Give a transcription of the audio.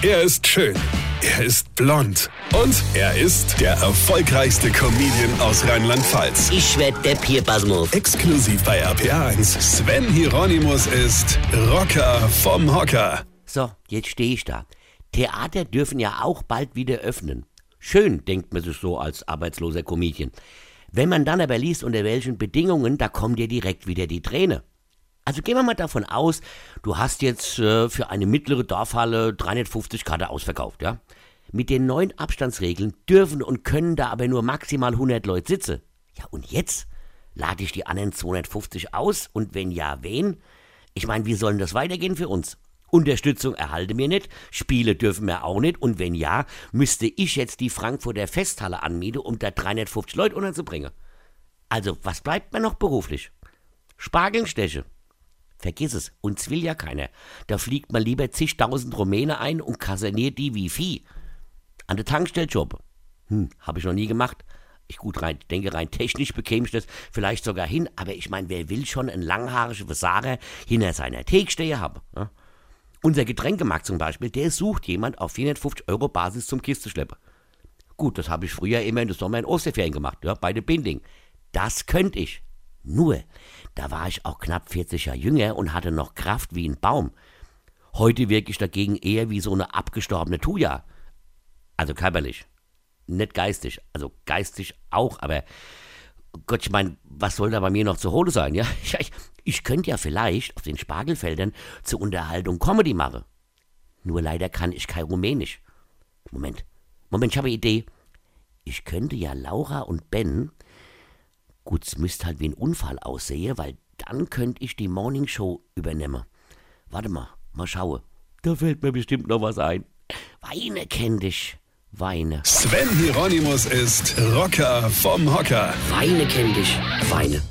Er ist schön. Er ist blond. Und er ist der erfolgreichste Comedian aus Rheinland-Pfalz. Ich werd der Pierpasmus. Exklusiv bei RPA1. Sven Hieronymus ist Rocker vom Hocker. So, jetzt stehe ich da. Theater dürfen ja auch bald wieder öffnen. Schön, denkt man sich so als arbeitsloser Comedian. Wenn man dann aber liest, unter welchen Bedingungen, da kommt dir direkt wieder die Träne. Also gehen wir mal davon aus, du hast jetzt äh, für eine mittlere Dorfhalle 350 Karte ausverkauft, ja? Mit den neuen Abstandsregeln dürfen und können da aber nur maximal 100 Leute sitzen. Ja, und jetzt? Lade ich die anderen 250 aus? Und wenn ja, wen? Ich meine, wie sollen das weitergehen für uns? Unterstützung erhalte mir nicht, Spiele dürfen wir auch nicht und wenn ja, müsste ich jetzt die Frankfurter Festhalle anmieten, um da 350 Leute unterzubringen. Also, was bleibt mir noch beruflich? Spargelsteche. Vergiss es, uns will ja keiner. Da fliegt man lieber zigtausend Rumäne ein und kaserniert die wie Vieh. An der Tankstelljob. Hm, habe ich noch nie gemacht. Ich gut rein, denke rein technisch bekäme ich das vielleicht sogar hin, aber ich meine, wer will schon einen langhaarigen Versager hinter seiner Theke haben? Ja? Unser Getränkemarkt zum Beispiel, der sucht jemand auf 450 Euro Basis zum Kisteschlepper. Gut, das habe ich früher immer in der Sommer in Osterferien gemacht, ja, bei der Binding. Das könnte ich. Nur, da war ich auch knapp 40 Jahre jünger und hatte noch Kraft wie ein Baum. Heute wirke ich dagegen eher wie so eine abgestorbene Tuja. Also körperlich. Nicht geistig. Also geistig auch, aber Gott, ich meine, was soll da bei mir noch zu holen sein, ja? Ich, ich könnte ja vielleicht auf den Spargelfeldern zur Unterhaltung Comedy machen. Nur leider kann ich kein Rumänisch. Moment, Moment, ich habe eine Idee. Ich könnte ja Laura und Ben Gut, es müsste halt wie ein Unfall aussehen, weil dann könnte ich die Morning Show übernehmen. Warte mal, mal schaue. Da fällt mir bestimmt noch was ein. Weine kenn dich. Weine. Sven Hieronymus ist Rocker vom Hocker. Weine kenn dich. Weine.